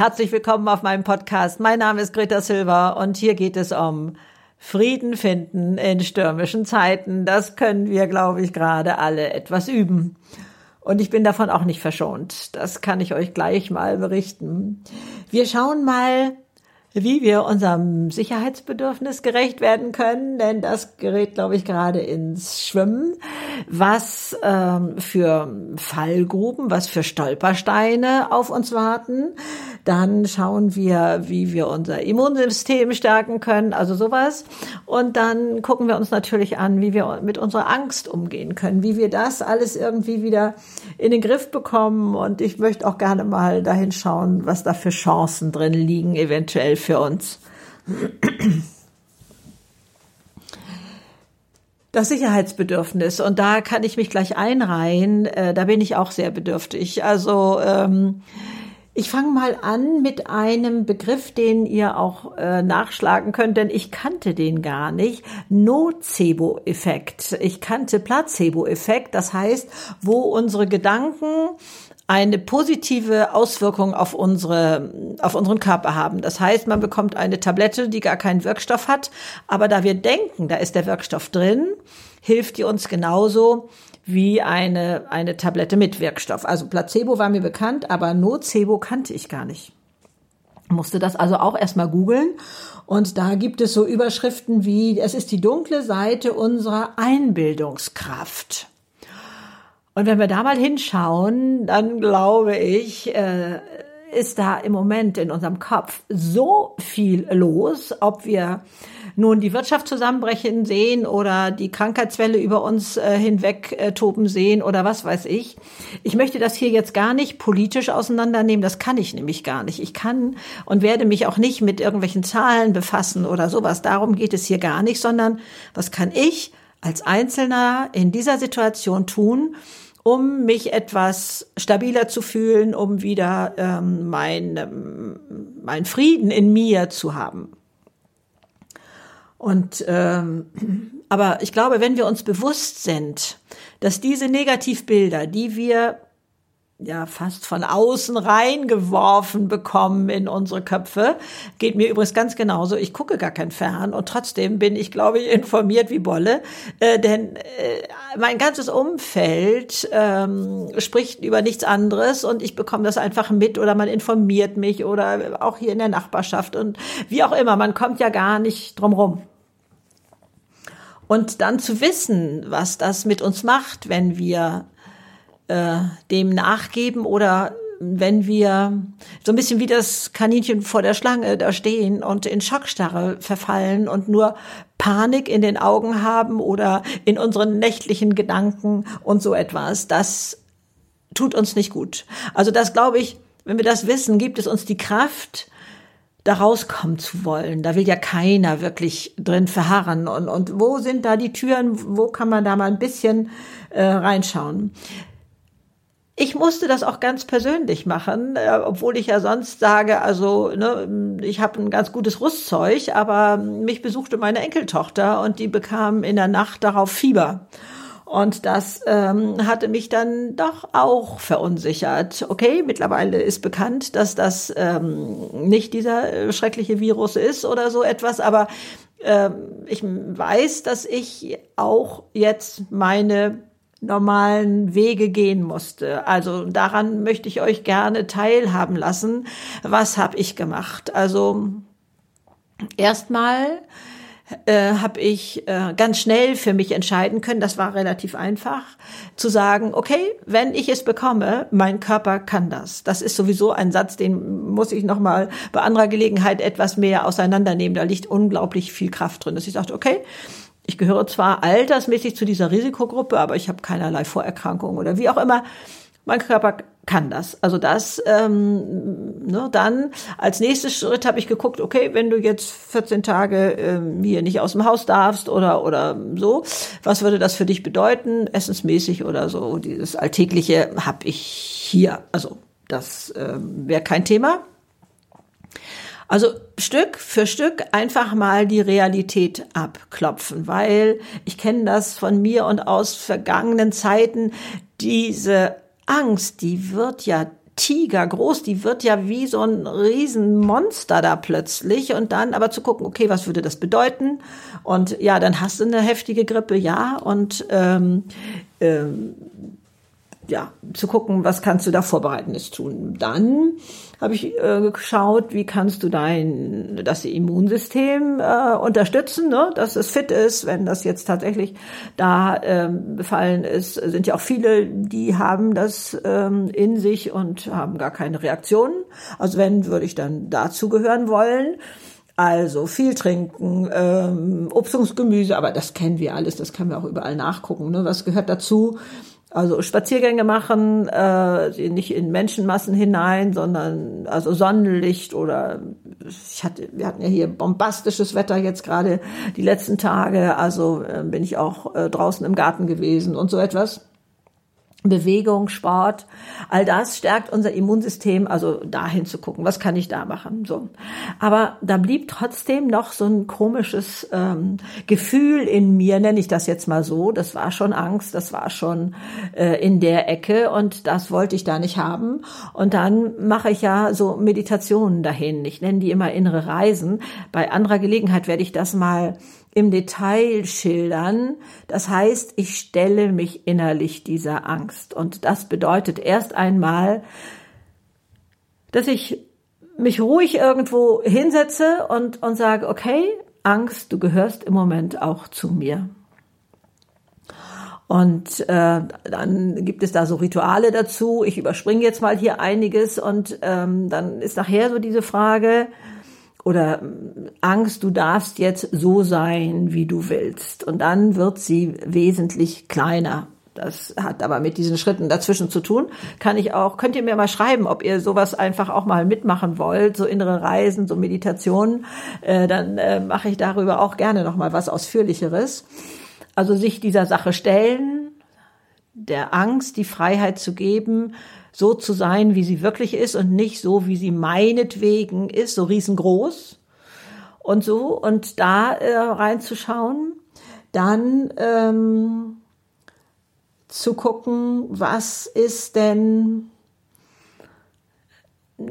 Herzlich willkommen auf meinem Podcast. Mein Name ist Greta Silva und hier geht es um Frieden finden in stürmischen Zeiten. Das können wir, glaube ich, gerade alle etwas üben. Und ich bin davon auch nicht verschont. Das kann ich euch gleich mal berichten. Wir schauen mal wie wir unserem Sicherheitsbedürfnis gerecht werden können, denn das gerät, glaube ich, gerade ins Schwimmen. Was ähm, für Fallgruben, was für Stolpersteine auf uns warten. Dann schauen wir, wie wir unser Immunsystem stärken können, also sowas. Und dann gucken wir uns natürlich an, wie wir mit unserer Angst umgehen können, wie wir das alles irgendwie wieder in den Griff bekommen. Und ich möchte auch gerne mal dahin schauen, was da für Chancen drin liegen, eventuell für uns. Das Sicherheitsbedürfnis, und da kann ich mich gleich einreihen, äh, da bin ich auch sehr bedürftig. Also ähm, ich fange mal an mit einem Begriff, den ihr auch äh, nachschlagen könnt, denn ich kannte den gar nicht. Nocebo-Effekt. Ich kannte Placebo-Effekt, das heißt, wo unsere Gedanken eine positive Auswirkung auf unsere, auf unseren Körper haben. Das heißt, man bekommt eine Tablette, die gar keinen Wirkstoff hat, aber da wir denken, da ist der Wirkstoff drin, hilft die uns genauso wie eine, eine Tablette mit Wirkstoff. Also Placebo war mir bekannt, aber Nocebo kannte ich gar nicht. Musste das also auch erstmal googeln. Und da gibt es so Überschriften wie, es ist die dunkle Seite unserer Einbildungskraft. Und wenn wir da mal hinschauen, dann glaube ich, äh, ist da im Moment in unserem Kopf so viel los, ob wir nun die Wirtschaft zusammenbrechen sehen oder die Krankheitswelle über uns äh, hinweg äh, toben sehen oder was weiß ich. Ich möchte das hier jetzt gar nicht politisch auseinandernehmen, das kann ich nämlich gar nicht. Ich kann und werde mich auch nicht mit irgendwelchen Zahlen befassen oder sowas. Darum geht es hier gar nicht, sondern was kann ich als Einzelner in dieser Situation tun, um mich etwas stabiler zu fühlen, um wieder ähm, mein, ähm, mein Frieden in mir zu haben. Und ähm, aber ich glaube, wenn wir uns bewusst sind, dass diese Negativbilder, die wir ja fast von außen reingeworfen bekommen in unsere Köpfe. Geht mir übrigens ganz genauso. Ich gucke gar kein Fern und trotzdem bin ich, glaube ich, informiert wie Bolle. Äh, denn äh, mein ganzes Umfeld ähm, spricht über nichts anderes und ich bekomme das einfach mit oder man informiert mich oder auch hier in der Nachbarschaft und wie auch immer. Man kommt ja gar nicht drum rum. Und dann zu wissen, was das mit uns macht, wenn wir äh, dem nachgeben oder wenn wir so ein bisschen wie das Kaninchen vor der Schlange da stehen und in Schockstarre verfallen und nur Panik in den Augen haben oder in unseren nächtlichen Gedanken und so etwas, das tut uns nicht gut. Also das glaube ich, wenn wir das wissen, gibt es uns die Kraft, da rauskommen zu wollen. Da will ja keiner wirklich drin verharren. Und, und wo sind da die Türen? Wo kann man da mal ein bisschen äh, reinschauen? Ich musste das auch ganz persönlich machen, äh, obwohl ich ja sonst sage, also ne, ich habe ein ganz gutes Rüstzeug, aber mich besuchte meine Enkeltochter und die bekam in der Nacht darauf Fieber. Und das ähm, hatte mich dann doch auch verunsichert. Okay, mittlerweile ist bekannt, dass das ähm, nicht dieser äh, schreckliche Virus ist oder so etwas, aber ähm, ich weiß, dass ich auch jetzt meine normalen Wege gehen musste. Also daran möchte ich euch gerne teilhaben lassen. Was habe ich gemacht? Also erstmal äh, habe ich äh, ganz schnell für mich entscheiden können, das war relativ einfach, zu sagen, okay, wenn ich es bekomme, mein Körper kann das. Das ist sowieso ein Satz, den muss ich nochmal bei anderer Gelegenheit etwas mehr auseinandernehmen. Da liegt unglaublich viel Kraft drin, dass ich sagte, okay, ich gehöre zwar altersmäßig zu dieser Risikogruppe, aber ich habe keinerlei Vorerkrankungen oder wie auch immer. Mein Körper kann das. Also das, ähm, ne, dann als nächstes Schritt habe ich geguckt, okay, wenn du jetzt 14 Tage ähm, hier nicht aus dem Haus darfst oder oder so, was würde das für dich bedeuten, essensmäßig oder so? Dieses Alltägliche habe ich hier. Also das ähm, wäre kein Thema. Also Stück für Stück einfach mal die Realität abklopfen, weil ich kenne das von mir und aus vergangenen Zeiten, diese Angst, die wird ja Tiger groß, die wird ja wie so ein Riesenmonster da plötzlich und dann aber zu gucken, okay, was würde das bedeuten? Und ja, dann hast du eine heftige Grippe, ja, und ähm, ähm, ja, zu gucken, was kannst du da Vorbereitendes tun. Dann habe ich äh, geschaut, wie kannst du dein das Immunsystem äh, unterstützen, ne? dass es fit ist, wenn das jetzt tatsächlich da ähm, befallen ist. Sind ja auch viele, die haben das ähm, in sich und haben gar keine Reaktionen. Also wenn, würde ich dann dazugehören wollen. Also viel trinken, ähm, Obst und Gemüse, aber das kennen wir alles, das können wir auch überall nachgucken. Ne? Was gehört dazu? Also Spaziergänge machen, äh, nicht in Menschenmassen hinein, sondern also Sonnenlicht oder ich hatte, wir hatten ja hier bombastisches Wetter jetzt gerade die letzten Tage, also äh, bin ich auch äh, draußen im Garten gewesen und so etwas. Bewegung, Sport, all das stärkt unser Immunsystem, also dahin zu gucken, was kann ich da machen, so. Aber da blieb trotzdem noch so ein komisches ähm, Gefühl in mir, nenne ich das jetzt mal so. Das war schon Angst, das war schon äh, in der Ecke und das wollte ich da nicht haben. Und dann mache ich ja so Meditationen dahin. Ich nenne die immer innere Reisen. Bei anderer Gelegenheit werde ich das mal im Detail schildern. Das heißt, ich stelle mich innerlich dieser Angst. Und das bedeutet erst einmal, dass ich mich ruhig irgendwo hinsetze und, und sage, okay, Angst, du gehörst im Moment auch zu mir. Und äh, dann gibt es da so Rituale dazu. Ich überspringe jetzt mal hier einiges und ähm, dann ist nachher so diese Frage, oder Angst, du darfst jetzt so sein, wie du willst. Und dann wird sie wesentlich kleiner. Das hat aber mit diesen Schritten dazwischen zu tun. Kann ich auch, könnt ihr mir mal schreiben, ob ihr sowas einfach auch mal mitmachen wollt, so innere Reisen, so Meditationen, äh, dann äh, mache ich darüber auch gerne noch mal was ausführlicheres. Also sich dieser Sache stellen, der Angst die Freiheit zu geben, so zu sein, wie sie wirklich ist und nicht so, wie sie meinetwegen ist, so riesengroß und so und da äh, reinzuschauen, dann ähm, zu gucken, was ist denn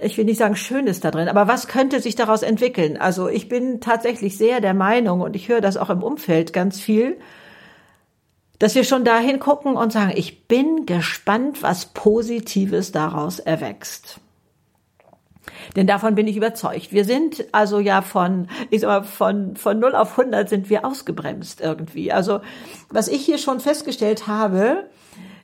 ich will nicht sagen Schönes da drin, aber was könnte sich daraus entwickeln? Also ich bin tatsächlich sehr der Meinung und ich höre das auch im Umfeld ganz viel, dass wir schon dahin gucken und sagen, ich bin gespannt, was Positives daraus erwächst. Denn davon bin ich überzeugt. Wir sind also ja von, ich sag mal, von, von 0 auf 100 sind wir ausgebremst irgendwie. Also, was ich hier schon festgestellt habe,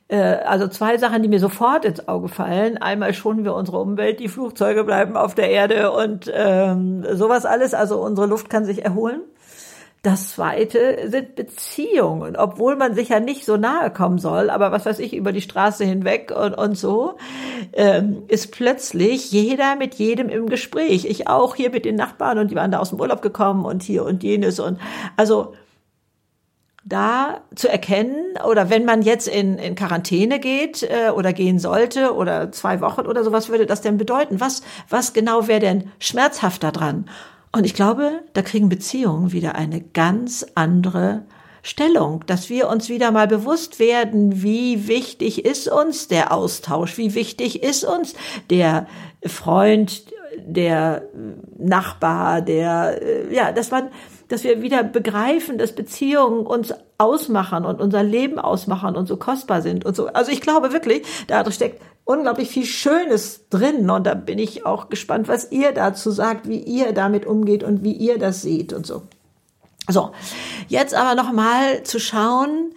äh, also zwei Sachen, die mir sofort ins Auge fallen. Einmal schonen wir unsere Umwelt, die Flugzeuge bleiben auf der Erde und ähm, sowas alles. Also unsere Luft kann sich erholen. Das zweite sind Beziehungen, obwohl man sich ja nicht so nahe kommen soll, aber was weiß ich, über die Straße hinweg und, und so, ähm, ist plötzlich jeder mit jedem im Gespräch. Ich auch hier mit den Nachbarn und die waren da aus dem Urlaub gekommen und hier und jenes und also da zu erkennen oder wenn man jetzt in, in Quarantäne geht äh, oder gehen sollte oder zwei Wochen oder so, was würde das denn bedeuten? Was, was genau wäre denn schmerzhafter dran? Und ich glaube, da kriegen Beziehungen wieder eine ganz andere Stellung, dass wir uns wieder mal bewusst werden, wie wichtig ist uns der Austausch, wie wichtig ist uns der Freund, der Nachbar, der, äh, ja, dass man, dass wir wieder begreifen, dass Beziehungen uns ausmachen und unser Leben ausmachen und so kostbar sind und so. Also ich glaube wirklich, da steckt unglaublich viel Schönes drin und da bin ich auch gespannt, was ihr dazu sagt, wie ihr damit umgeht und wie ihr das seht und so. So, jetzt aber noch mal zu schauen.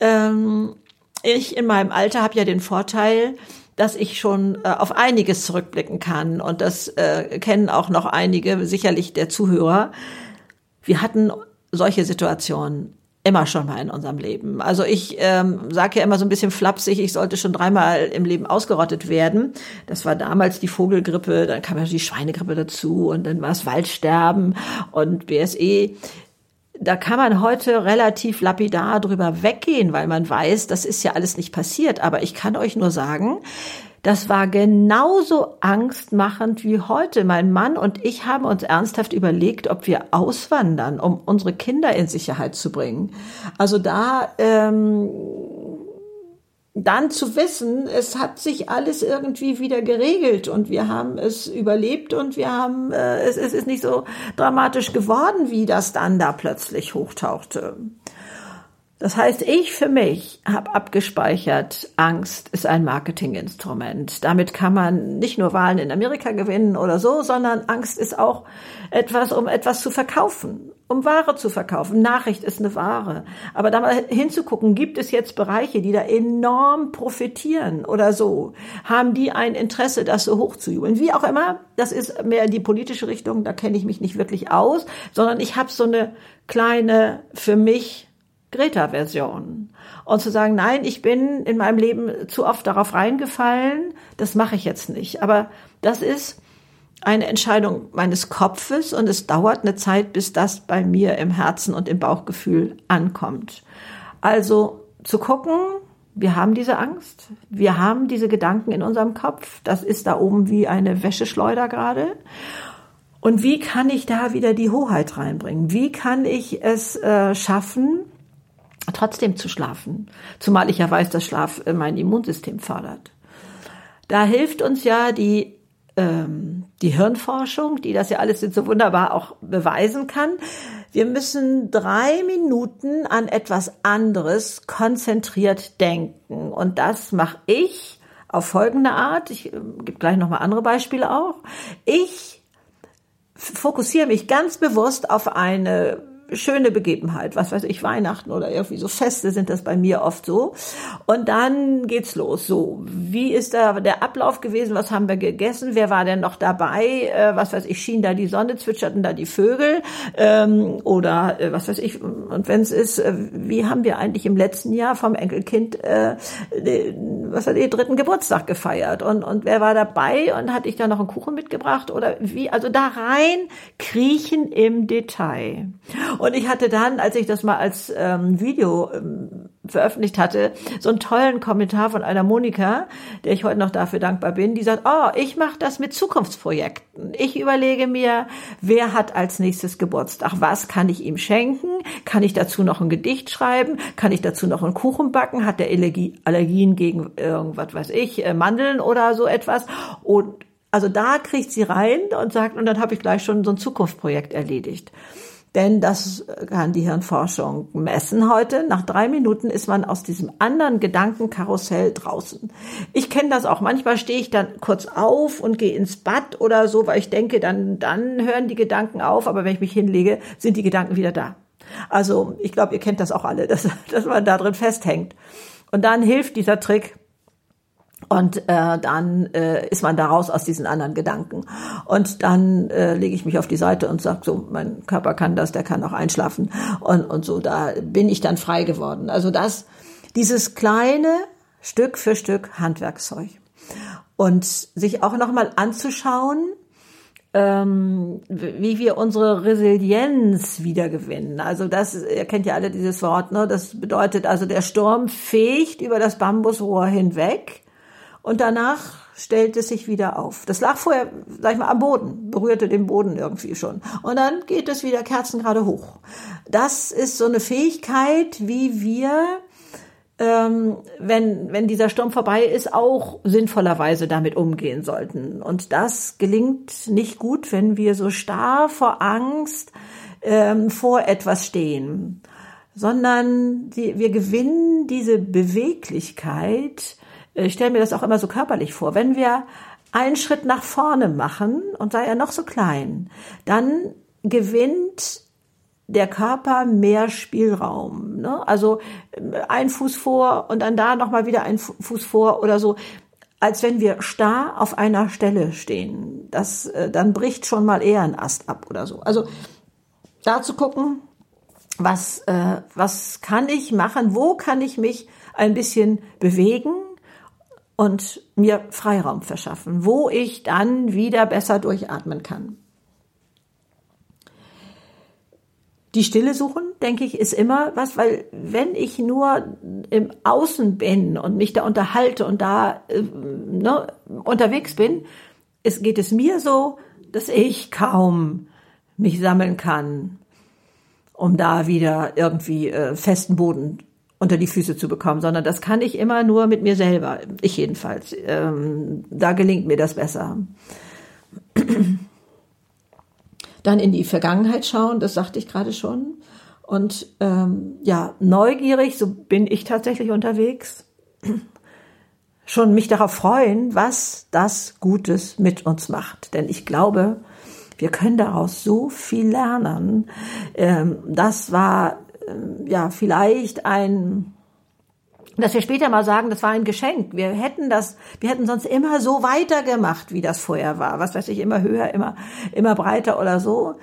Ähm, ich in meinem Alter habe ja den Vorteil, dass ich schon äh, auf einiges zurückblicken kann und das äh, kennen auch noch einige, sicherlich der Zuhörer. Wir hatten solche Situationen immer schon mal in unserem Leben. Also ich ähm, sage ja immer so ein bisschen flapsig, ich sollte schon dreimal im Leben ausgerottet werden. Das war damals die Vogelgrippe, dann kam ja die Schweinegrippe dazu und dann war es Waldsterben und BSE. Da kann man heute relativ lapidar drüber weggehen, weil man weiß, das ist ja alles nicht passiert. Aber ich kann euch nur sagen, das war genauso angstmachend wie heute. Mein Mann und ich haben uns ernsthaft überlegt, ob wir auswandern, um unsere Kinder in Sicherheit zu bringen. Also da, ähm, dann zu wissen, es hat sich alles irgendwie wieder geregelt und wir haben es überlebt und wir haben, äh, es, es ist nicht so dramatisch geworden, wie das dann da plötzlich hochtauchte. Das heißt, ich für mich habe abgespeichert, Angst ist ein Marketinginstrument. Damit kann man nicht nur Wahlen in Amerika gewinnen oder so, sondern Angst ist auch etwas, um etwas zu verkaufen, um Ware zu verkaufen. Nachricht ist eine Ware. Aber da mal hinzugucken, gibt es jetzt Bereiche, die da enorm profitieren oder so? Haben die ein Interesse, das so hochzujubeln? Wie auch immer, das ist mehr die politische Richtung, da kenne ich mich nicht wirklich aus, sondern ich habe so eine kleine für mich Greta-Version. Und zu sagen, nein, ich bin in meinem Leben zu oft darauf reingefallen, das mache ich jetzt nicht. Aber das ist eine Entscheidung meines Kopfes und es dauert eine Zeit, bis das bei mir im Herzen und im Bauchgefühl ankommt. Also zu gucken, wir haben diese Angst, wir haben diese Gedanken in unserem Kopf, das ist da oben wie eine Wäscheschleuder gerade. Und wie kann ich da wieder die Hoheit reinbringen? Wie kann ich es äh, schaffen, trotzdem zu schlafen. Zumal ich ja weiß, dass Schlaf äh, mein Immunsystem fördert. Da hilft uns ja die, ähm, die Hirnforschung, die das ja alles so wunderbar auch beweisen kann. Wir müssen drei Minuten an etwas anderes konzentriert denken. Und das mache ich auf folgende Art. Ich äh, gebe gleich nochmal andere Beispiele auch. Ich fokussiere mich ganz bewusst auf eine schöne Begebenheit, was weiß ich, Weihnachten oder irgendwie so Feste sind das bei mir oft so. Und dann geht's los. So, wie ist da der Ablauf gewesen? Was haben wir gegessen? Wer war denn noch dabei? Äh, was weiß ich, schien da die Sonne, zwitscherten da die Vögel? Ähm, oder äh, was weiß ich, und wenn es ist, äh, wie haben wir eigentlich im letzten Jahr vom Enkelkind äh, was hat ihr dritten Geburtstag gefeiert? Und, und wer war dabei? Und hatte ich da noch einen Kuchen mitgebracht? Oder wie? Also da rein kriechen im Detail. Und ich hatte dann, als ich das mal als ähm, Video ähm, veröffentlicht hatte, so einen tollen Kommentar von einer Monika, der ich heute noch dafür dankbar bin, die sagt, oh, ich mache das mit Zukunftsprojekten. Ich überlege mir, wer hat als nächstes Geburtstag, was? Kann ich ihm schenken, kann ich dazu noch ein Gedicht schreiben, kann ich dazu noch einen Kuchen backen, hat der Allergien gegen irgendwas, weiß ich, äh, Mandeln oder so etwas? Und also da kriegt sie rein und sagt, und dann habe ich gleich schon so ein Zukunftsprojekt erledigt. Denn das kann die Hirnforschung messen heute. Nach drei Minuten ist man aus diesem anderen Gedankenkarussell draußen. Ich kenne das auch. Manchmal stehe ich dann kurz auf und gehe ins Bad oder so, weil ich denke, dann, dann hören die Gedanken auf. Aber wenn ich mich hinlege, sind die Gedanken wieder da. Also ich glaube, ihr kennt das auch alle, dass, dass man da drin festhängt. Und dann hilft dieser Trick, und äh, dann äh, ist man da raus aus diesen anderen Gedanken. Und dann äh, lege ich mich auf die Seite und sage so, mein Körper kann das, der kann auch einschlafen. Und, und so, da bin ich dann frei geworden. Also das, dieses kleine Stück für Stück Handwerkszeug. Und sich auch nochmal anzuschauen, ähm, wie wir unsere Resilienz wiedergewinnen. Also das, ihr kennt ja alle dieses Wort, ne? Das bedeutet also, der Sturm fegt über das Bambusrohr hinweg und danach stellt es sich wieder auf. Das lag vorher, sag ich mal, am Boden, berührte den Boden irgendwie schon. Und dann geht es wieder kerzengerade hoch. Das ist so eine Fähigkeit, wie wir, ähm, wenn, wenn dieser Sturm vorbei ist, auch sinnvollerweise damit umgehen sollten. Und das gelingt nicht gut, wenn wir so starr vor Angst ähm, vor etwas stehen, sondern die, wir gewinnen diese Beweglichkeit, ich stelle mir das auch immer so körperlich vor, wenn wir einen Schritt nach vorne machen und sei er noch so klein, dann gewinnt der Körper mehr Spielraum. Ne? Also äh, ein Fuß vor und dann da nochmal wieder ein Fuß vor oder so, als wenn wir starr auf einer Stelle stehen. Das, äh, dann bricht schon mal eher ein Ast ab oder so. Also da zu gucken, was, äh, was kann ich machen, wo kann ich mich ein bisschen bewegen, und mir Freiraum verschaffen, wo ich dann wieder besser durchatmen kann. Die Stille suchen, denke ich, ist immer was, weil wenn ich nur im Außen bin und mich da unterhalte und da äh, ne, unterwegs bin, es geht es mir so, dass ich kaum mich sammeln kann, um da wieder irgendwie äh, festen Boden unter die Füße zu bekommen, sondern das kann ich immer nur mit mir selber. Ich jedenfalls. Ähm, da gelingt mir das besser. Dann in die Vergangenheit schauen, das sagte ich gerade schon. Und ähm, ja, neugierig, so bin ich tatsächlich unterwegs. Schon mich darauf freuen, was das Gutes mit uns macht. Denn ich glaube, wir können daraus so viel lernen. Ähm, das war ja vielleicht ein dass wir später mal sagen, das war ein Geschenk. Wir hätten das, wir hätten sonst immer so weitergemacht, wie das vorher war. Was weiß ich, immer höher, immer, immer breiter oder so.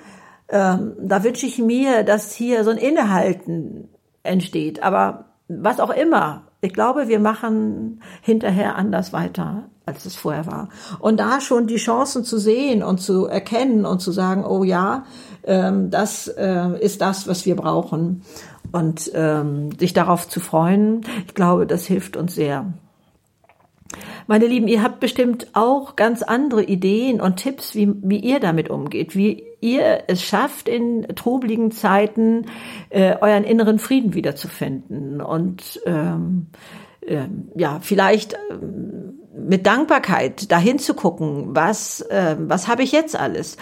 Ähm, da wünsche ich mir, dass hier so ein Innehalten entsteht. Aber was auch immer. Ich glaube, wir machen hinterher anders weiter, als es vorher war. Und da schon die Chancen zu sehen und zu erkennen und zu sagen, oh ja, ähm, das äh, ist das, was wir brauchen und ähm, sich darauf zu freuen, ich glaube, das hilft uns sehr. Meine Lieben, ihr habt bestimmt auch ganz andere Ideen und Tipps, wie, wie ihr damit umgeht, wie ihr es schafft, in trubeligen Zeiten äh, euren inneren Frieden wiederzufinden und ähm, äh, ja, vielleicht ähm, mit Dankbarkeit dahin zu gucken, was, äh, was habe ich jetzt alles?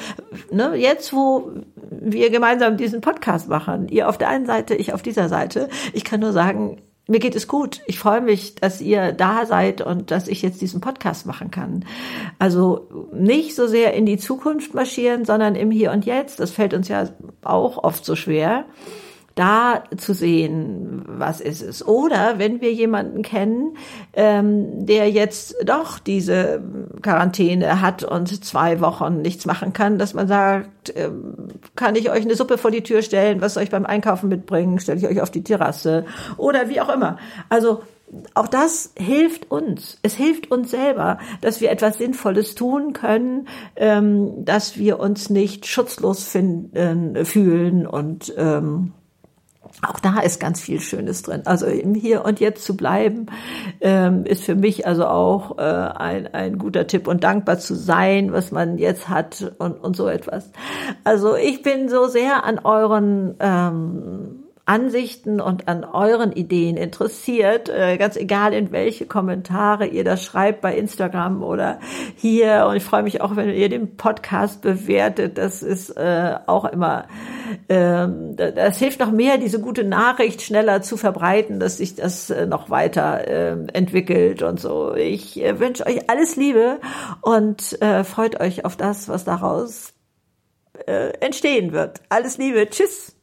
Ne? Jetzt, wo wir gemeinsam diesen Podcast machen, ihr auf der einen Seite, ich auf dieser Seite, ich kann nur sagen, mir geht es gut. Ich freue mich, dass ihr da seid und dass ich jetzt diesen Podcast machen kann. Also nicht so sehr in die Zukunft marschieren, sondern im Hier und Jetzt. Das fällt uns ja auch oft so schwer da zu sehen, was ist es. Oder wenn wir jemanden kennen, ähm, der jetzt doch diese Quarantäne hat und zwei Wochen nichts machen kann, dass man sagt, ähm, kann ich euch eine Suppe vor die Tür stellen, was soll ich beim Einkaufen mitbringen, stelle ich euch auf die Terrasse oder wie auch immer. Also auch das hilft uns. Es hilft uns selber, dass wir etwas Sinnvolles tun können, ähm, dass wir uns nicht schutzlos finden, fühlen und ähm, auch da ist ganz viel Schönes drin. Also im Hier und Jetzt zu bleiben, ähm, ist für mich also auch äh, ein, ein guter Tipp und dankbar zu sein, was man jetzt hat und, und so etwas. Also ich bin so sehr an euren ähm, Ansichten und an euren Ideen interessiert, äh, ganz egal in welche Kommentare ihr das schreibt bei Instagram oder hier. Und ich freue mich auch, wenn ihr den Podcast bewertet. Das ist äh, auch immer, ähm, das hilft noch mehr, diese gute Nachricht schneller zu verbreiten, dass sich das äh, noch weiter entwickelt und so. Ich wünsche euch alles Liebe und freut euch auf das, was daraus entstehen wird. Alles Liebe. Tschüss.